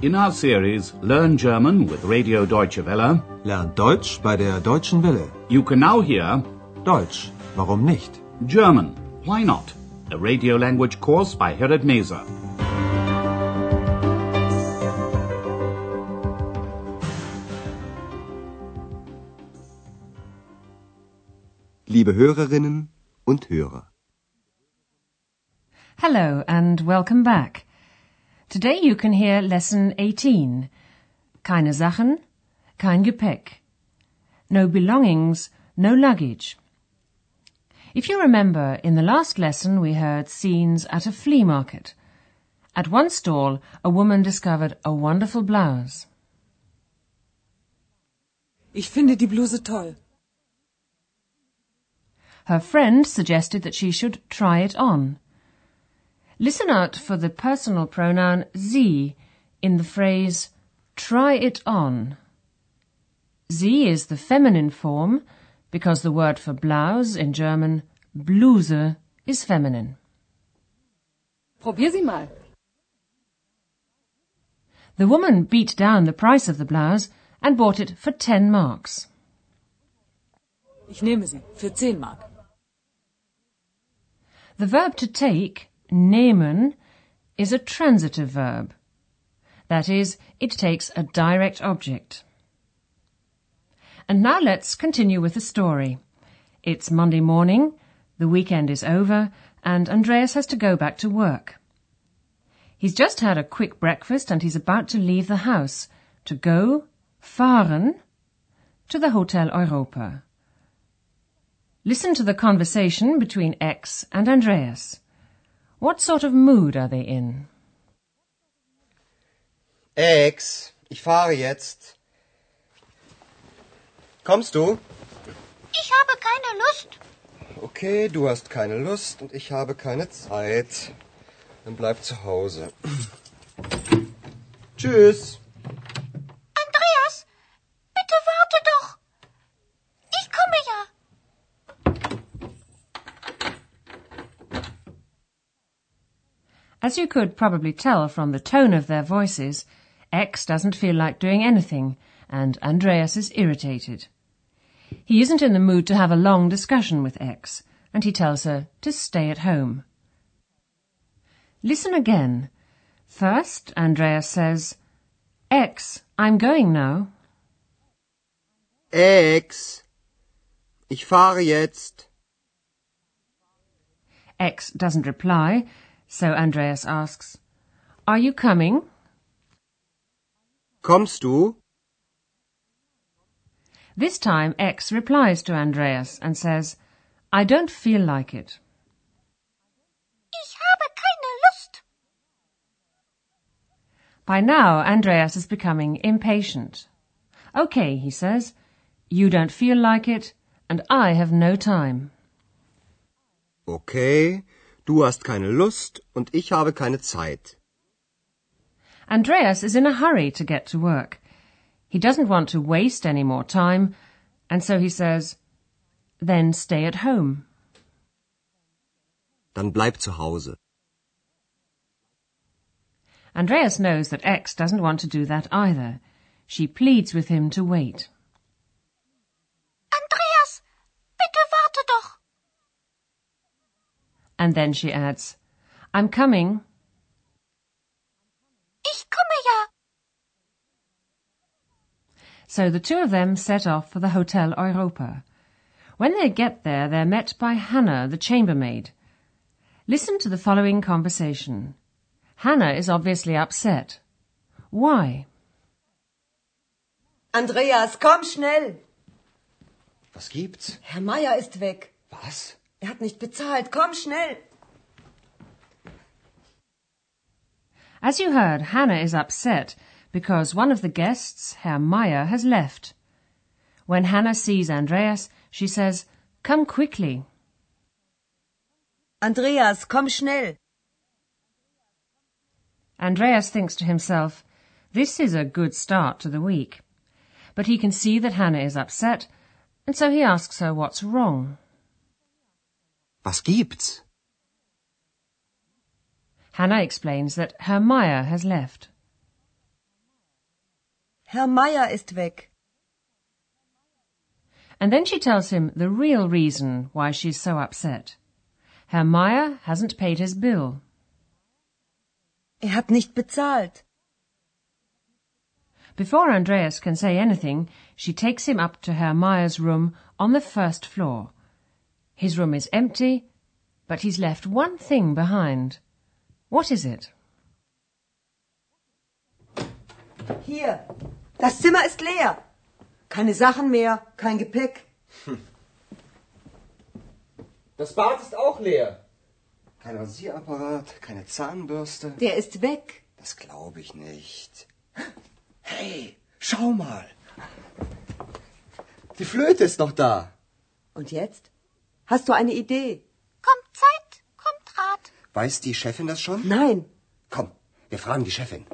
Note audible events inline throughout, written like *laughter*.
In our series Learn German with Radio Deutsche Welle, Lernt Deutsch bei der Deutschen Welle. you can now hear Deutsch, warum nicht? German, Why Not? A radio language course by Herrad Meese. Liebe Hörerinnen und Hörer. Hello and welcome back. Today you can hear lesson 18. Keine Sachen, kein Gepäck. No belongings, no luggage. If you remember, in the last lesson we heard scenes at a flea market. At one stall, a woman discovered a wonderful blouse. Ich finde die Bluse toll. Her friend suggested that she should try it on. Listen out for the personal pronoun sie in the phrase try it on. Sie is the feminine form because the word for blouse in German Bluse is feminine. Probier sie mal. The woman beat down the price of the blouse and bought it for 10 marks. Ich nehme sie für 10 Mark. The verb to take, nehmen, is a transitive verb. That is, it takes a direct object. And now let's continue with the story. It's Monday morning, the weekend is over, and Andreas has to go back to work. He's just had a quick breakfast and he's about to leave the house to go, fahren, to the Hotel Europa. Listen to the conversation between Ex and Andreas. What sort of mood are they in? Ex, ich fahre jetzt. Kommst du? Ich habe keine Lust. Okay, du hast keine Lust und ich habe keine Zeit. Dann bleib zu Hause. *clears throat* Tschüss. Andreas, bitte warte doch. Ich komme ja. As you could probably tell from the tone of their voices, Ex doesn't feel like doing anything, and Andreas is irritated. He isn't in the mood to have a long discussion with Ex, and he tells her to stay at home. Listen again. First, Andreas says, Ex, I'm going now. Ex, ich fahre jetzt. Ex doesn't reply, so Andreas asks, Are you coming? Kommst du? This time Ex replies to Andreas and says, I don't feel like it. Ich habe keine Lust. By now, Andreas is becoming impatient. Okay, he says, you don't feel like it, and I have no time. Okay, du hast keine Lust und ich habe keine Zeit. Andreas is in a hurry to get to work. He doesn't want to waste any more time, and so he says, then stay at home. Dann bleib zu Hause. Andreas knows that Ex doesn't want to do that either. She pleads with him to wait. And then she adds, I'm coming. Ich komme ja. So the two of them set off for the Hotel Europa. When they get there, they're met by Hannah, the chambermaid. Listen to the following conversation. Hannah is obviously upset. Why? Andreas, komm schnell! Was gibt's? Herr Meier ist weg. Was? Er hat nicht bezahlt. Komm schnell! As you heard, Hannah is upset because one of the guests, Herr Meier, has left. When Hannah sees Andreas, she says, Come quickly. Andreas, komm schnell! Andreas thinks to himself, This is a good start to the week. But he can see that Hannah is upset, and so he asks her what's wrong. Was gibt's? Hannah explains that Herr Meier has left. Herr Meier ist weg. And then she tells him the real reason why she's so upset. Herr Meier hasn't paid his bill. Er hat nicht bezahlt. Before Andreas can say anything, she takes him up to Herr Meier's room on the first floor. His room is empty, but he's left one thing behind. What is it? Hier, das Zimmer ist leer. Keine Sachen mehr, kein Gepäck. Das Bad ist auch leer. Kein Rasierapparat, keine Zahnbürste. Der ist weg. Das glaube ich nicht. Hey, schau mal. Die Flöte ist noch da. Und jetzt? Hast du eine Idee? Kommt Zeit, kommt Rat. Weiß die Chefin das schon? Nein. Komm, wir fragen die Chefin.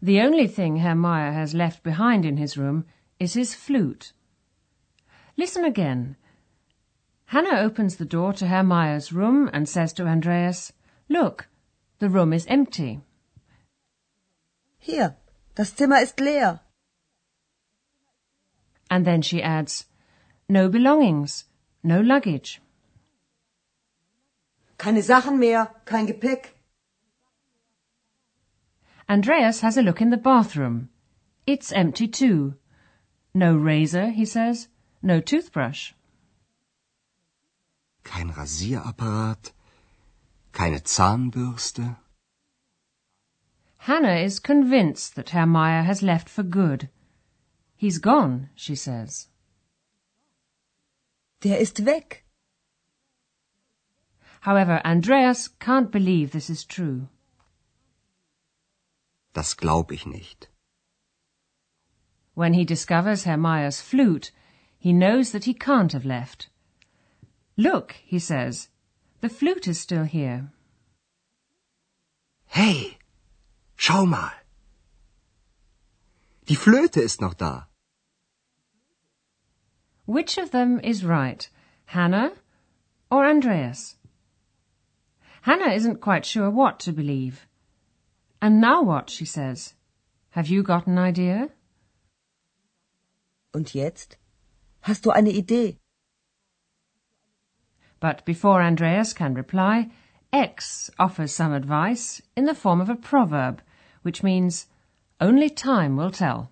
The only thing Herr Meyer has left behind in his room is his flute. Listen again. Hannah opens the door to Herr Meyer's room and says to Andreas, Look, the room is empty. Hier, das Zimmer ist leer. And then she adds, No belongings, no luggage. Keine Sachen mehr, kein Gepäck. Andreas has a look in the bathroom. It's empty too. No razor, he says, no toothbrush. Kein Rasierapparat, keine Zahnbürste. Hannah is convinced that Herr Meier has left for good. He's gone, she says. Der ist weg. However, Andreas can't believe this is true. Das glaub ich nicht. When he discovers Herr Meier's flute, he knows that he can't have left. Look, he says, the flute is still here. Hey, schau mal. Die Flöte ist noch da. Which of them is right, Hannah or Andreas? Hannah isn't quite sure what to believe. And now what, she says. Have you got an idea? Und jetzt? Hast du eine Idee? But before Andreas can reply, Ex offers some advice in the form of a proverb, which means only time will tell.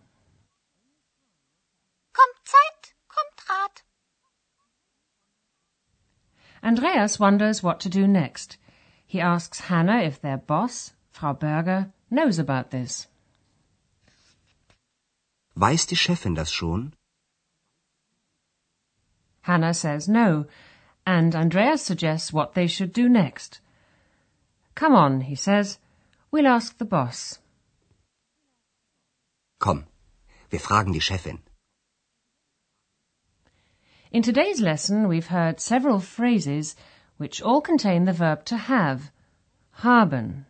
Kommt Zeit, kommt Rat. Andreas wonders what to do next. He asks Hannah if their boss, Frau Berger, knows about this. Weiß die Chefin das schon? Hannah says no, and Andreas suggests what they should do next. Come on, he says. We'll ask the boss. Komm, wir fragen die Chefin. In today's lesson, we've heard several phrases which all contain the verb to have, haben.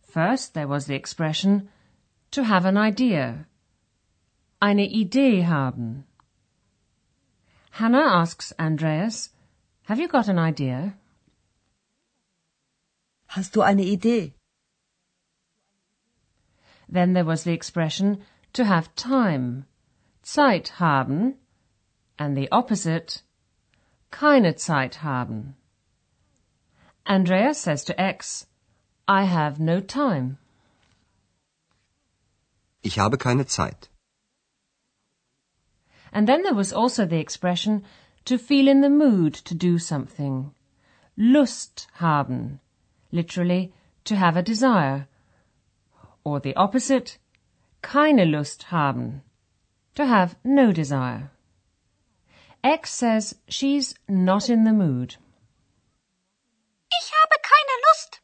First, there was the expression to have an idea, eine Idee haben. Hannah asks Andreas, Have you got an idea? Hast du eine Idee? Then there was the expression to have time, Zeit haben, and the opposite, keine Zeit haben. Andreas says to Ex, I have no time. Ich habe keine Zeit. And then there was also the expression to feel in the mood to do something. Lust haben, literally to have a desire. Or the opposite, keine Lust haben, to have no desire. Ex says she's not in the mood. Ich habe keine Lust.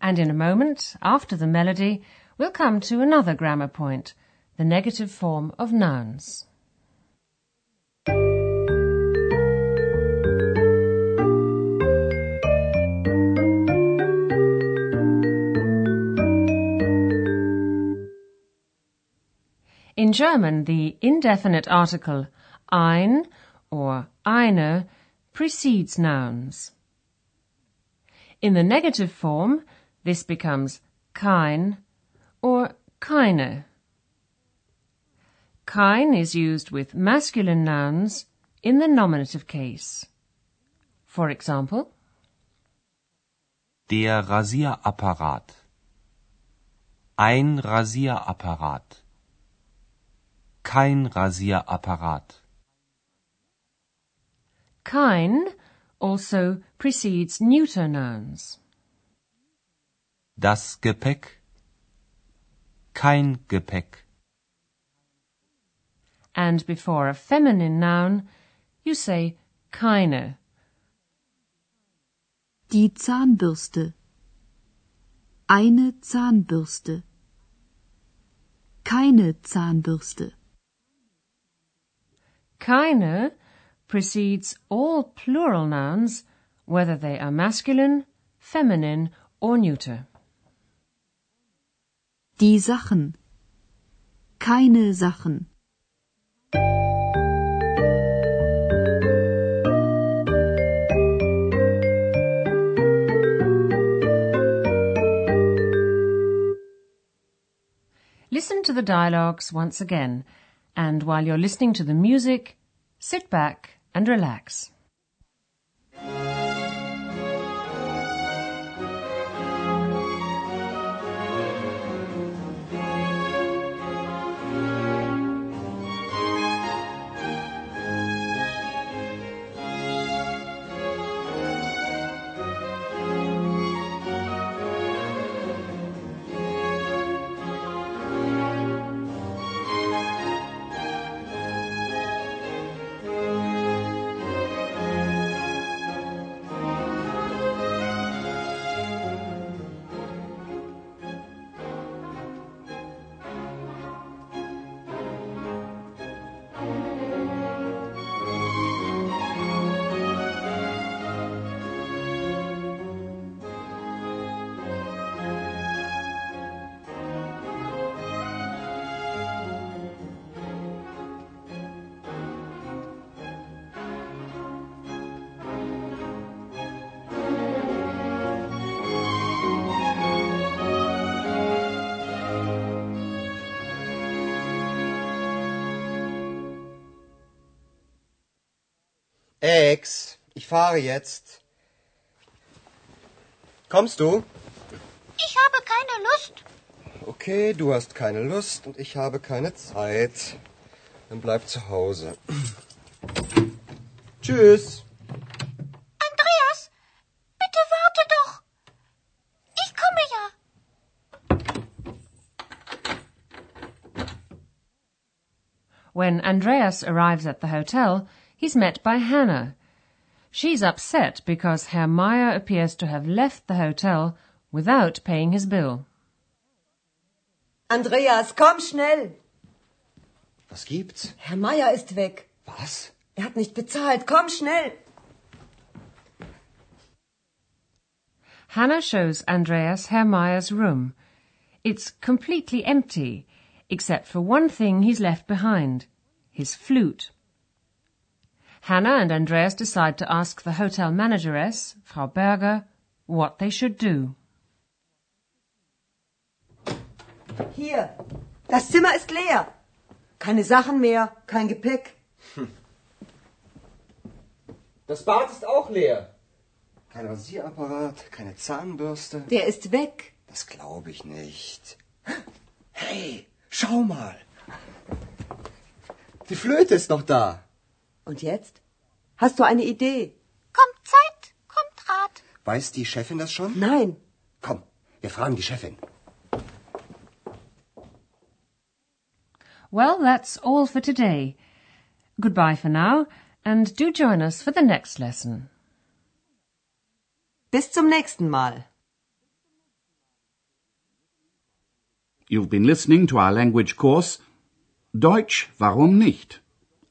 And in a moment, after the melody, we'll come to another grammar point, the negative form of nouns. In German, the indefinite article ein or eine precedes nouns. In the negative form, this becomes kein or keine. Kein is used with masculine nouns in the nominative case. For example, Der Rasierapparat. Ein Rasierapparat. Kein Rasierapparat. kein also precedes neuter nouns. Das Gepäck. Kein Gepäck. And before a feminine noun, you say keine. Die Zahnbürste. Eine Zahnbürste. Keine Zahnbürste. Keine precedes all plural nouns, whether they are masculine, feminine, or neuter. Die Sachen. Keine Sachen. Listen to the dialogues once again, and while you're listening to the music, sit back and relax. Ex, ich fahre jetzt. Kommst du? Ich habe keine Lust. Okay, du hast keine Lust und ich habe keine Zeit. Dann bleib zu Hause. *clears throat* Tschüss. Andreas, bitte warte doch. Ich komme ja. When Andreas arrives at the hotel, he's met by Hannah. She's upset because Herr Meier appears to have left the hotel without paying his bill. Andreas, komm schnell. Was gibt's? Herr Meier ist weg. Was? Er hat nicht bezahlt. Komm schnell. Hannah shows Andreas Herr Meier's room. It's completely empty, except for one thing he's left behind his flute. Hannah and Andreas decide to ask the hotel manageress, Frau Berger, what they should do. Hier. Das Zimmer ist leer. Keine Sachen mehr, kein Gepäck. *laughs* Das Bad ist auch leer. Kein Rasierapparat, keine Zahnbürste. Der ist weg. Das glaube ich nicht. Hey, schau mal. Die Flöte ist noch da. Und jetzt? Hast du eine Idee? Kommt Zeit, kommt Rat. Weiß die Chefin das schon? Nein. Komm, wir fragen die Chefin. Well, that's all for today. Goodbye for now, and do join us for the next lesson. Bis zum nächsten Mal. You've been listening to our language course Deutsch, warum nicht?